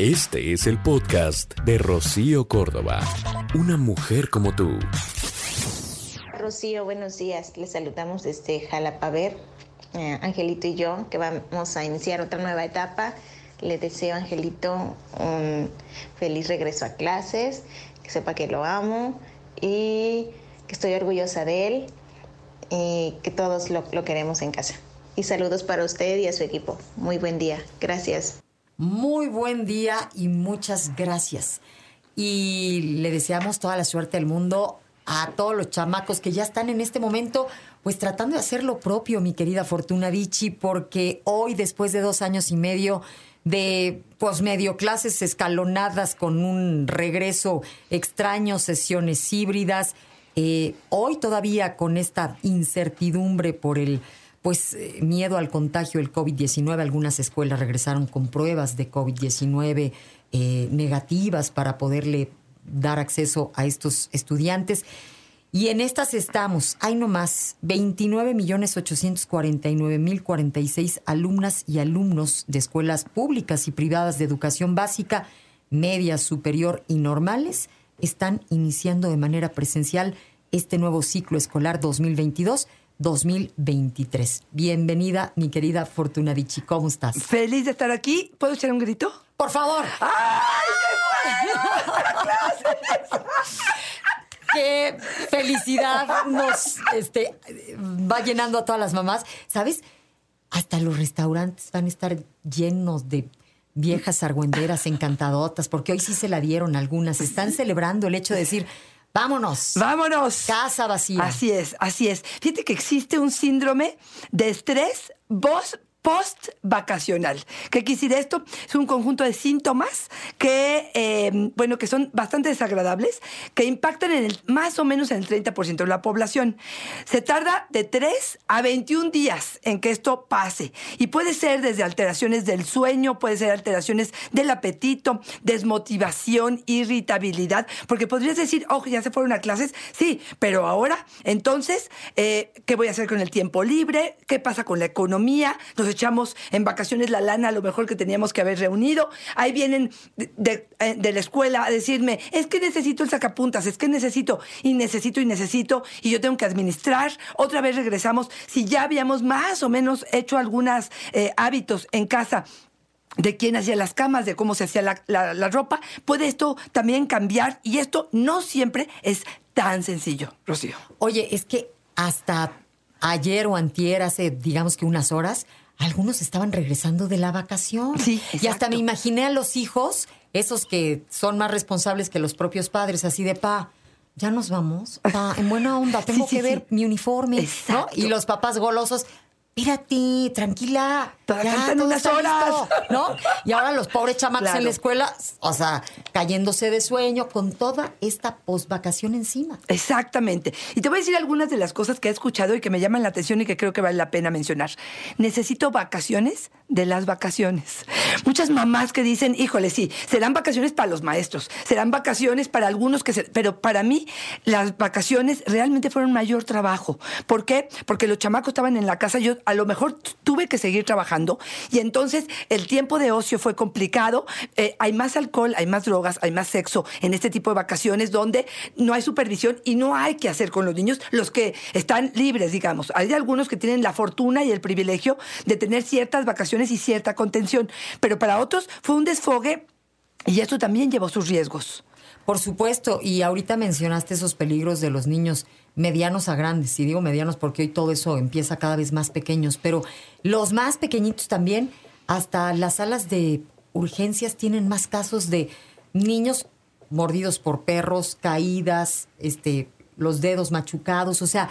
Este es el podcast de Rocío Córdoba. Una mujer como tú. Rocío, buenos días. Les saludamos desde Jalapaver, eh, Angelito y yo, que vamos a iniciar otra nueva etapa. Le deseo Angelito un feliz regreso a clases, que sepa que lo amo y que estoy orgullosa de él y que todos lo queremos en casa. Y saludos para usted y a su equipo. Muy buen día. Gracias. Muy buen día y muchas gracias. Y le deseamos toda la suerte del mundo a todos los chamacos que ya están en este momento, pues tratando de hacer lo propio, mi querida Fortuna Dichi, porque hoy, después de dos años y medio de pues medio clases escalonadas con un regreso extraño, sesiones híbridas, eh, hoy todavía con esta incertidumbre por el pues eh, miedo al contagio del COVID-19. Algunas escuelas regresaron con pruebas de COVID-19 eh, negativas para poderle dar acceso a estos estudiantes. Y en estas estamos, hay nomás 29.849.046 alumnas y alumnos de escuelas públicas y privadas de educación básica, media, superior y normales están iniciando de manera presencial este nuevo ciclo escolar 2022 2023. Bienvenida, mi querida Fortuna Dichi. ¿Cómo estás? Feliz de estar aquí. ¿Puedo echar un grito? Por favor. ¡Ay, qué felicidad nos este, va llenando a todas las mamás. ¿Sabes? Hasta los restaurantes van a estar llenos de viejas argüenderas encantadotas, porque hoy sí se la dieron algunas. Están celebrando el hecho de decir, Vámonos. Vámonos. Casa vacía. Así es, así es. Fíjate que existe un síndrome de estrés vos post-vacacional. ¿Qué quisiera esto? Es un conjunto de síntomas que, eh, bueno, que son bastante desagradables, que impactan en el, más o menos en el 30% de la población. Se tarda de 3 a 21 días en que esto pase. Y puede ser desde alteraciones del sueño, puede ser alteraciones del apetito, desmotivación, irritabilidad, porque podrías decir, oh, ya se fueron a clases, sí, pero ahora, entonces, eh, ¿qué voy a hacer con el tiempo libre? ¿Qué pasa con la economía? Echamos en vacaciones la lana lo mejor que teníamos que haber reunido. Ahí vienen de, eh, de, la escuela a decirme, es que necesito el sacapuntas, es que necesito y necesito y necesito y yo tengo que administrar. Otra vez regresamos, si ya habíamos más o menos hecho algunos eh, hábitos en casa de quién hacía las camas, de cómo se hacía la, la, ropa, puede esto también cambiar y esto no siempre es tan sencillo, Rocío. Oye, es que hasta ayer o antier, hace digamos que unas horas, algunos estaban regresando de la vacación. Sí, Y hasta me imaginé a los hijos, esos que son más responsables que los propios padres, así de pa. Ya nos vamos. Pa, en buena onda, tengo que ver mi uniforme. ¿no? Y los papás golosos, Mírate, tranquila. ya, faltan unas horas. ¿No? Y ahora los pobres chamacos en la escuela, o sea, cayéndose de sueño con toda esta posvacación encima. Exactamente. Y te voy a decir algunas de las cosas que he escuchado y que me llaman la atención y que creo que vale la pena mencionar. Necesito vacaciones de las vacaciones. Muchas mamás que dicen, híjole, sí, serán vacaciones para los maestros, serán vacaciones para algunos que se... Pero para mí, las vacaciones realmente fueron mayor trabajo. ¿Por qué? Porque los chamacos estaban en la casa, yo a lo mejor tuve que seguir trabajando y entonces el tiempo de ocio fue complicado. Eh, hay más alcohol, hay más drogas, hay más sexo en este tipo de vacaciones donde no hay supervisión y no hay que hacer con los niños los que están libres, digamos. Hay algunos que tienen la fortuna y el privilegio de tener ciertas vacaciones y cierta contención, pero para otros fue un desfogue y esto también llevó sus riesgos. Por supuesto, y ahorita mencionaste esos peligros de los niños medianos a grandes, y digo medianos porque hoy todo eso empieza cada vez más pequeños, pero los más pequeñitos también, hasta las salas de urgencias tienen más casos de niños mordidos por perros, caídas, este, los dedos machucados, o sea,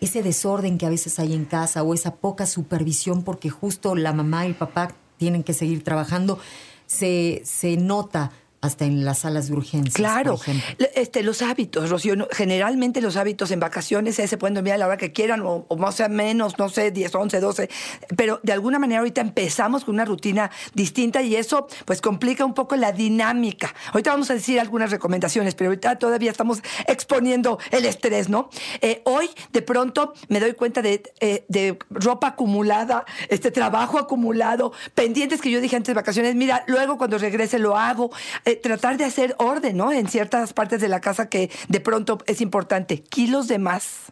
ese desorden que a veces hay en casa o esa poca supervisión porque justo la mamá y el papá tienen que seguir trabajando. Se, se nota hasta en las salas de urgencias. Claro, por ejemplo. Le- este, los hábitos, Rocío, generalmente los hábitos en vacaciones eh, se pueden dormir a la hora que quieran o, o más o menos, no sé, 10, 11, 12, pero de alguna manera ahorita empezamos con una rutina distinta y eso pues complica un poco la dinámica. Ahorita vamos a decir algunas recomendaciones, pero ahorita todavía estamos exponiendo el estrés, ¿no? Eh, hoy de pronto me doy cuenta de, eh, de ropa acumulada, este trabajo acumulado, pendientes que yo dije antes de vacaciones, mira, luego cuando regrese lo hago, Eh, tratar de hacer orden, ¿no? En ciertas partes de la casa que de pronto es importante, kilos de más.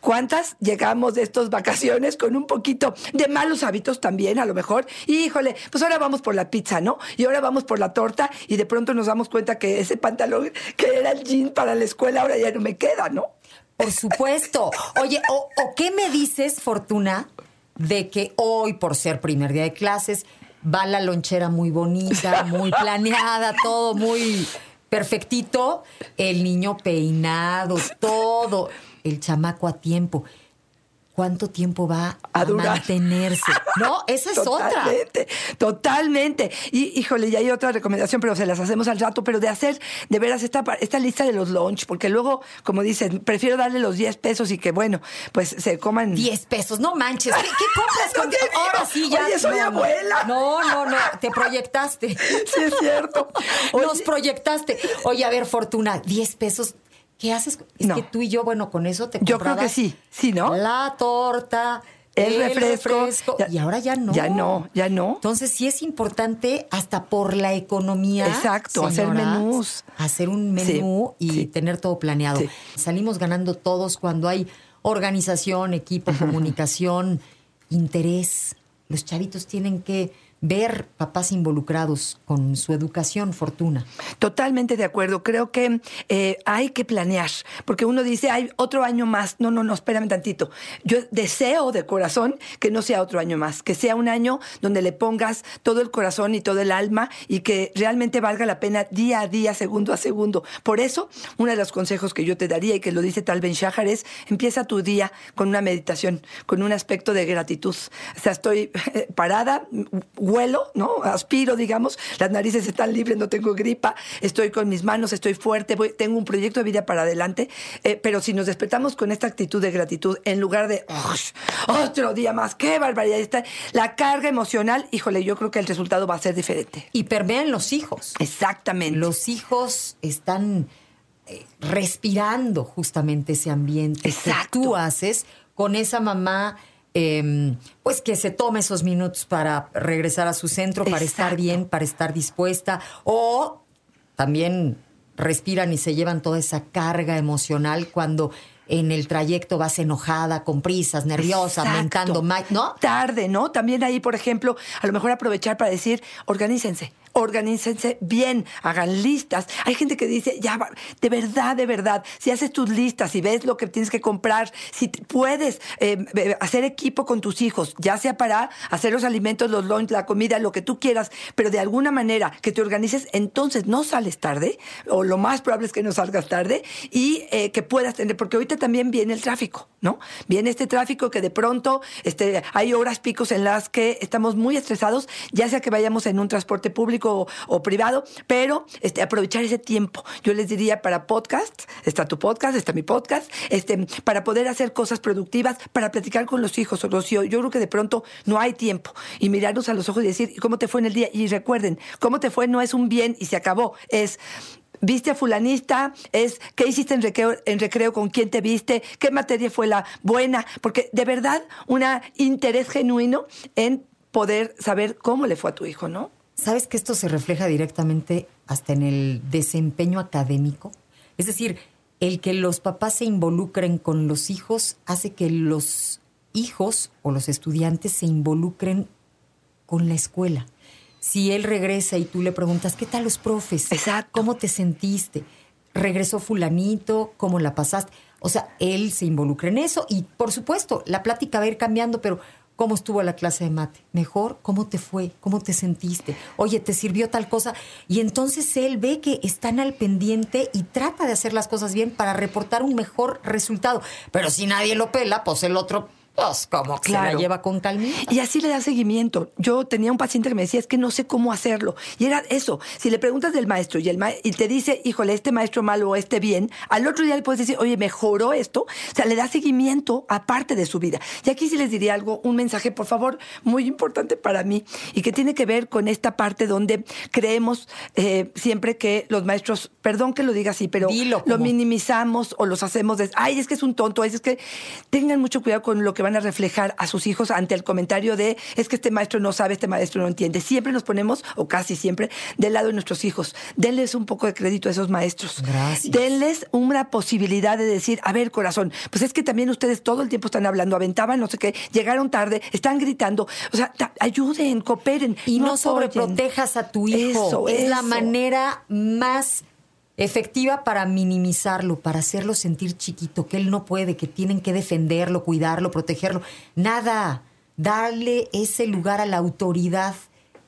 ¿Cuántas llegamos de estas vacaciones con un poquito de malos hábitos también, a lo mejor? Híjole, pues ahora vamos por la pizza, ¿no? Y ahora vamos por la torta y de pronto nos damos cuenta que ese pantalón que era el jean para la escuela ahora ya no me queda, ¿no? Por supuesto. Oye, o qué me dices, Fortuna, de que hoy, por ser primer día de clases, va la lonchera muy bonita, muy planeada, todo muy perfectito, el niño peinado, todo, el chamaco a tiempo. ¿Cuánto tiempo va a, mantenerse? No, esa es otra. Totalmente. Y híjole, y hay otra recomendación, pero se las hacemos al rato, pero de hacer de veras esta, esta lista de los lunch, porque luego, como dicen, prefiero darle los 10 pesos y que, bueno, pues se coman. 10 pesos, no manches. ¿Qué, qué compras con No. Ahora sí ya. Oye, soy no, abuela. No, no, no. Te proyectaste. Sí, es cierto. Nos Oye, proyectaste. Oye, a ver, Fortuna, 10 pesos. ¿Qué haces? Es No. que tú y yo, bueno, con eso te Yo creo que sí, sí, ¿no? La torta, El refresco. Ya- y ahora ya no. ya no, ya no. Entonces sí es importante hasta por la economía. Exacto, hacer menús. Hacer un Sí, menú y sí. tener todo planeado. Sí. Salimos ganando todos cuando hay organización, equipo, comunicación, interés. Los chavitos tienen que ver papás involucrados con su educación, fortuna. Totalmente de acuerdo. Creo que eh, hay que planear, porque uno dice, hay otro año más. No, no, no, espérame tantito. Yo deseo de corazón que no sea otro año más, que sea un año donde le pongas todo el corazón y todo el alma y que realmente valga la pena día a día, segundo a segundo. Por eso, uno de los consejos que yo te daría y que lo dice Tal Ben Shahar es, empieza tu día con una meditación, con un aspecto de gratitud. O sea, estoy eh, parada, huelo, ¿no? Aspiro, digamos, las narices están libres, no tengo gripa, estoy con mis manos, estoy fuerte, voy- tengo un proyecto de vida para adelante, eh, pero si nos despertamos con esta actitud de gratitud, en lugar de "Ush, otro día más, qué barbaridad, está la carga emocional, híjole, yo creo que el resultado va a ser diferente. Y permean los hijos. Exactamente. Los hijos están eh, respirando justamente ese ambiente Exacto. que tú haces con esa mamá, eh, pues que se tome esos minutos para regresar a su centro, para estar bien, para estar dispuesta, o también respiran y se llevan toda esa carga emocional cuando en el trayecto vas enojada, con prisas, nerviosa, mentando, ¿no? Tarde, ¿no? También ahí, por ejemplo, a lo mejor aprovechar para decir, organícense, organícense bien, hagan listas. Hay gente que dice, ya, de verdad, de verdad, si haces tus listas, si ves lo que tienes que comprar, si puedes eh, hacer equipo con tus hijos, ya sea para hacer los alimentos, los lunch, la comida, lo que tú quieras, pero de alguna manera que te organices, entonces no sales tarde, o lo más probable es que no salgas tarde, y eh, que puedas tener, porque ahorita también viene el tráfico, ¿no? Viene este tráfico que de pronto este, hay horas picos en las que estamos muy estresados, ya sea que vayamos en un transporte público o, privado, pero este, aprovechar ese tiempo. Yo les diría para podcast, está tu podcast, está mi podcast, este, para poder hacer cosas productivas, para platicar con los hijos, Rocío. Yo creo que de pronto no hay tiempo y mirarnos a los ojos y decir, "¿Y ¿cómo te fue en el día? Y recuerden, cómo te fue no es un bien y se acabó, es ¿Viste a fulanista? Es ¿qué hiciste en recreo, en recreo? ¿Con quién te viste? ¿Qué materia fue la buena? Porque de verdad, un interés genuino en poder saber cómo le fue a tu hijo, ¿no? ¿Sabes que esto se refleja directamente hasta en el desempeño académico? Es decir, el que los papás se involucren con los hijos hace que los hijos o los estudiantes se involucren con la escuela. Si él regresa y tú le preguntas, ¿qué tal los profes? Exacto. ¿Cómo te sentiste? ¿Regresó fulanito? ¿Cómo la pasaste? O sea, él se involucra en eso y, por supuesto, la plática va a ir cambiando, pero ¿cómo estuvo la clase de mate? ¿Mejor? ¿Cómo te fue? ¿Cómo te sentiste? Oye, ¿te sirvió tal cosa? Y entonces él ve que están al pendiente y trata de hacer las cosas bien para reportar un mejor resultado. Pero si nadie lo pela, pues el otro Pues como que se la lleva con calmita. Y así le da seguimiento. Yo tenía un paciente que me decía, es que no sé cómo hacerlo. Y era eso. Si le preguntas del maestro y, el ma- y te dice, híjole, este maestro malo o este bien, al otro día le puedes decir, oye, mejoró esto. O sea, le da seguimiento aparte de su vida. Y aquí sí les diría algo, un mensaje, por favor, muy importante para mí y que tiene que ver con esta parte donde creemos eh, siempre que los maestros, perdón que lo diga así, pero Dilo lo minimizamos o los hacemos de, ay, es que es un tonto, es que tengan mucho cuidado con lo que van a reflejar a sus hijos ante el comentario de, es que este maestro no sabe, este maestro no entiende. Siempre nos ponemos, o casi siempre, del lado de nuestros hijos. Denles un poco de crédito a esos maestros. Gracias. Denles una posibilidad de decir, a ver, corazón, pues es que también ustedes todo el tiempo están hablando, aventaban, no sé qué, llegaron tarde, están gritando. O sea, ayuden, cooperen. Y no, sobreprotejas a tu hijo. Eso, es la eso. manera más efectiva para minimizarlo, para hacerlo sentir chiquito, que él no puede, que tienen que defenderlo, cuidarlo, protegerlo. Nada. Darle ese lugar a la autoridad.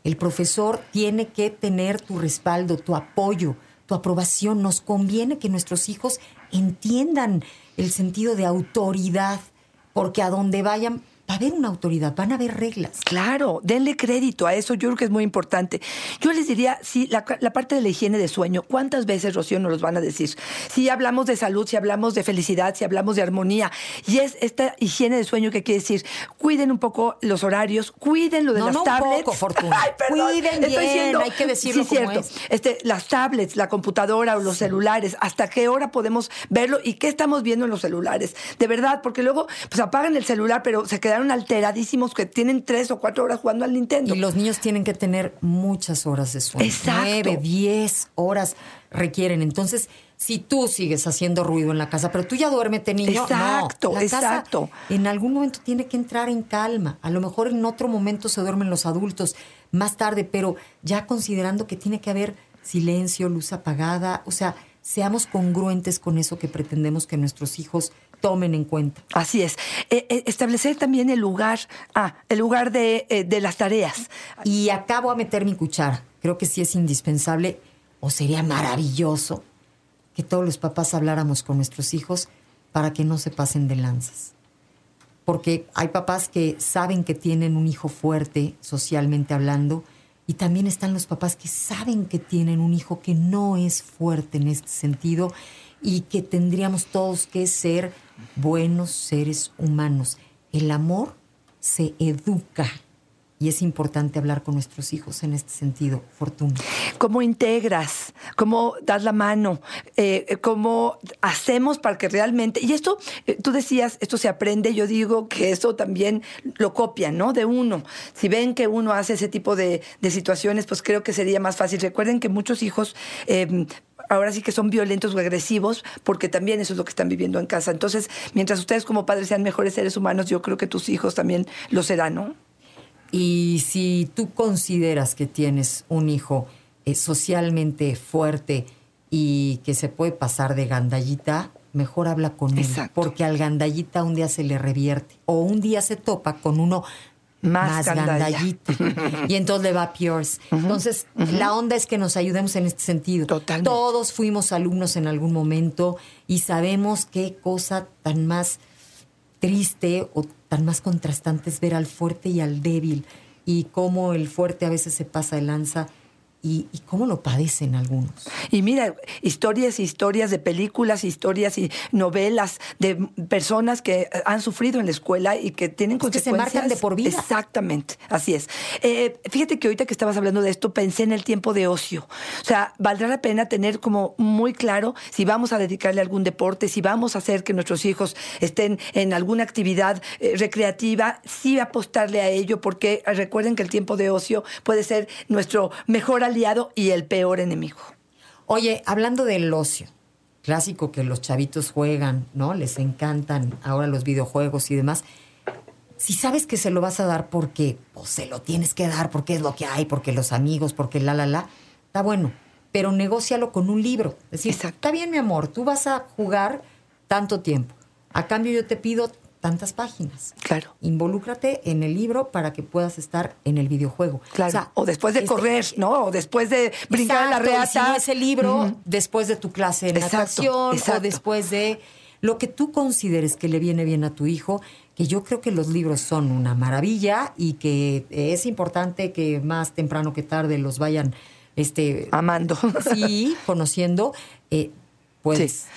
El profesor tiene que tener tu respaldo, tu apoyo, tu aprobación. Nos conviene que nuestros hijos entiendan el sentido de autoridad, porque a donde vayan va a haber una autoridad, van a haber reglas. Claro, denle crédito a eso, yo creo que es muy importante. Yo les diría, sí, la, la parte de la higiene de sueño, ¿cuántas veces, Rocío, nos los van a decir? Si hablamos de salud, si hablamos de felicidad, si hablamos de armonía, y es esta higiene de sueño que quiere decir, cuiden un poco los horarios, cuiden lo de No, las no un tablets. poco, Fortuna. Ay, perdón, Cuiden estoy bien, siendo- hay que decirlo sí, como cierto. es. Este, las tablets, la computadora o los celulares, hasta qué hora podemos verlo y qué estamos viendo en los celulares. De verdad, porque luego pues apagan el celular, pero se quedaron alteradísimos que tienen tres o cuatro horas jugando al Nintendo. Y los niños tienen que tener muchas horas de sueño. Exacto. Nueve, diez horas requieren. Entonces, si tú sigues haciendo ruido en la casa, pero tú ya duérmete, niño. no. Exacto, La casa exacto. en algún momento tiene que entrar en calma. A lo mejor en otro momento se duermen los adultos, más tarde, pero ya considerando que tiene que haber silencio, luz apagada. O sea, seamos congruentes con eso que pretendemos que nuestros hijos tomen en cuenta. Así es. Eh, eh, establecer también el lugar, ah, el lugar de, eh, de las tareas. Y acabo a meter mi cuchara. Creo que sí es indispensable o sería maravilloso que todos los papás habláramos con nuestros hijos para que no se pasen de lanzas. Porque hay papás que saben que tienen un hijo fuerte socialmente hablando y también están los papás que saben que tienen un hijo que no es fuerte en este sentido y que tendríamos todos que ser buenos seres humanos. El amor se educa y es importante hablar con nuestros hijos en este sentido, Fortuna. ¿Cómo integras? ¿Cómo das la mano? Eh, ¿Cómo hacemos para que realmente... Y esto, eh, tú decías, esto se aprende, yo digo que eso también lo copian, ¿no? De uno. Si ven que uno hace ese tipo de, de situaciones, pues creo que sería más fácil. Recuerden que muchos hijos... eh, ahora sí que son violentos o agresivos, porque también eso es lo que están viviendo en casa. Entonces, mientras ustedes como padres sean mejores seres humanos, yo creo que tus hijos también lo serán, ¿no? Y si tú consideras que tienes un hijo eh, socialmente fuerte y que se puede pasar de gandallita, mejor habla con él. Exacto. Porque al gandallita un día se le revierte. O un día se topa con uno Más más, gandallita. y entonces le va peor. Entonces, la onda es que nos ayudemos en este sentido. Totalmente. Todos fuimos alumnos en algún momento y sabemos qué cosa tan más triste o tan más contrastante es ver al fuerte y al débil y cómo el fuerte a veces se pasa de lanza y, y cómo lo padecen algunos. Y mira, historias y historias de películas, historias y novelas de personas que han sufrido en la escuela y que tienen Es que se consecuencias. marcan de por vida. Exactamente, así es. Eh, fíjate que ahorita que estabas hablando de esto, pensé en el tiempo de ocio. O sea, valdrá la pena tener como muy claro si vamos a dedicarle a algún deporte, si vamos a hacer que nuestros hijos estén en alguna actividad eh, recreativa, sí apostarle a ello, porque eh, recuerden que el tiempo de ocio puede ser nuestro mejor aliado y el peor enemigo. Oye, hablando del ocio, clásico que los chavitos juegan, ¿no? Les encantan ahora los videojuegos y demás. Si sabes que se lo vas a dar porque pues, se lo tienes que dar, porque es lo que hay, porque los amigos, porque la, la, la, está bueno. Pero negócialo con un libro. Es decir, Exacto. está bien, mi amor, tú vas a jugar tanto tiempo. A cambio yo te pido tantas páginas. Claro. Involúcrate en el libro para que puedas estar en el videojuego. Claro. O, después de este- correr, ¿no? O después de brincar a la Exacto, y reata. Si ese libro, después de tu clase de Exacto, natación exacto. o después de lo que tú consideres que le viene bien a tu hijo, que yo creo que los libros son una maravilla y que es importante que más temprano que tarde los vayan este Amando. sí conociendo eh, puedes Sí.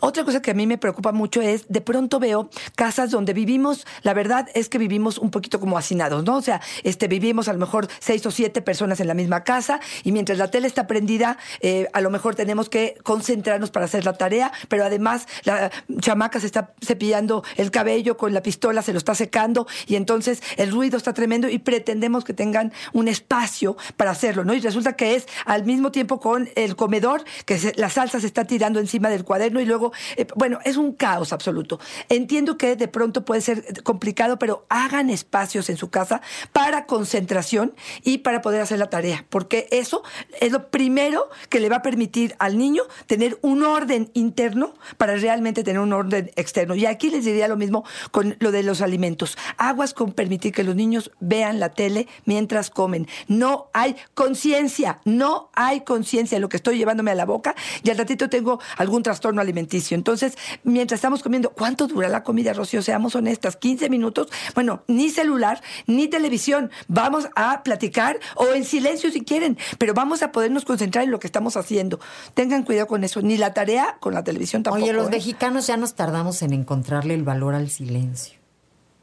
Otra cosa que a mí me preocupa mucho es, de pronto veo casas donde vivimos, la verdad es que vivimos un poquito como hacinados, ¿no? O sea, este, vivimos a lo mejor seis o siete personas en la misma casa y mientras la tele está prendida, eh, a lo mejor tenemos que concentrarnos para hacer la tarea, pero además la chamaca se está cepillando el cabello con la pistola, se lo está secando y entonces el ruido está tremendo y pretendemos que tengan un espacio para hacerlo, ¿no? Y resulta que es al mismo tiempo con el comedor, que se- la salsa se está tirando encima del cuaderno y luego, eh, bueno, es un caos absoluto. Entiendo que de pronto puede ser complicado, pero hagan espacios en su casa para concentración y para poder hacer la tarea, porque eso es lo primero que le va a permitir al niño tener un orden interno para realmente tener un orden externo. Y aquí les diría lo mismo con lo de los alimentos. Aguas con permitir que los niños vean la tele mientras comen. No hay conciencia, no hay conciencia de lo que estoy llevándome a la boca y al ratito tengo algún trastorno alimenticio. Entonces, mientras estamos comiendo, ¿cuánto dura la comida, Rocío? Seamos honestas, 15 minutos. Bueno, ni celular, ni televisión. Vamos a platicar o en silencio si quieren, pero vamos a podernos concentrar en lo que estamos haciendo. Tengan cuidado con eso. Ni la tarea con la televisión tampoco. Oye, los ¿eh? mexicanos ya nos tardamos en encontrarle el valor al silencio.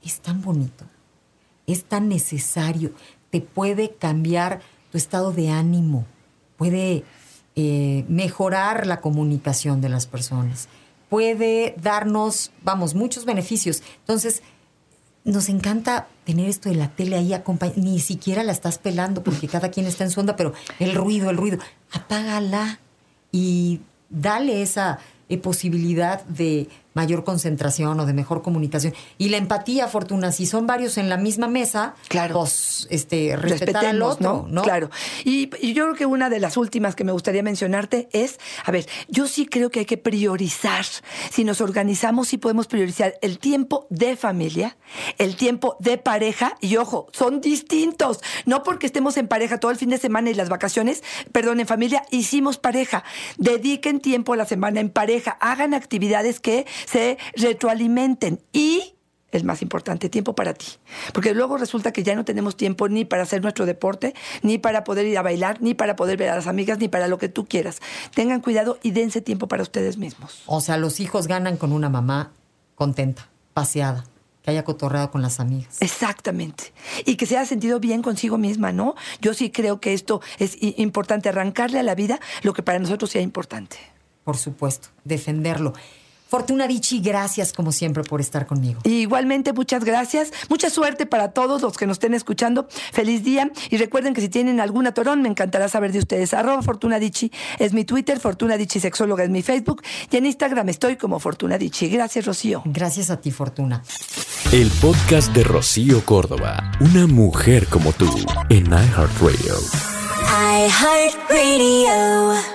Es tan bonito, es tan necesario, te puede cambiar tu estado de ánimo, puede eh, mejorar la comunicación de las personas, puede darnos, vamos, muchos beneficios. Entonces, nos encanta tener esto de la tele ahí acompañada. Ni siquiera la estás pelando porque cada quien está en su onda, pero el ruido, el ruido, apágala y dale esa eh, posibilidad de mayor concentración o de mejor comunicación. Y la empatía, Fortuna, si son varios en la misma mesa, Claro. pues este, respetar al ¿no? Claro. Y, y yo creo que una de las últimas que me gustaría mencionarte es, a ver, yo sí creo que hay que priorizar. Si nos organizamos, sí podemos priorizar el tiempo de familia, el tiempo de pareja, y ojo, son distintos. No porque estemos en pareja todo el fin de semana y las vacaciones, perdón, en familia, hicimos pareja. Dediquen tiempo a la semana en pareja, hagan actividades que se retroalimenten y el más importante, tiempo para ti. Porque luego resulta que ya no tenemos tiempo ni para hacer nuestro deporte, ni para poder ir a bailar, ni para poder ver a las amigas, ni para lo que tú quieras. Tengan cuidado y dense tiempo para ustedes mismos. O sea, los hijos ganan con una mamá contenta, paseada, que haya cotorreado con las amigas. Exactamente. Y que se haya sentido bien consigo misma, ¿no? Yo sí creo que esto es importante, arrancarle a la vida lo que para nosotros sea importante. Por supuesto, defenderlo. Fortuna Dichi, gracias como siempre por estar conmigo. Y igualmente, muchas gracias. Mucha suerte para todos los que nos estén escuchando. Feliz día. Y recuerden que si tienen algún atorón, me encantará saber de ustedes. Arroba Fortuna Dichi es mi Twitter, Fortuna Dichi Sexóloga es mi Facebook. Y en Instagram estoy como Fortuna Dichi. Gracias, Rocío. Gracias a ti, Fortuna. El podcast de Rocío Córdoba, una mujer como tú, en iHeartRadio. iHeartRadio.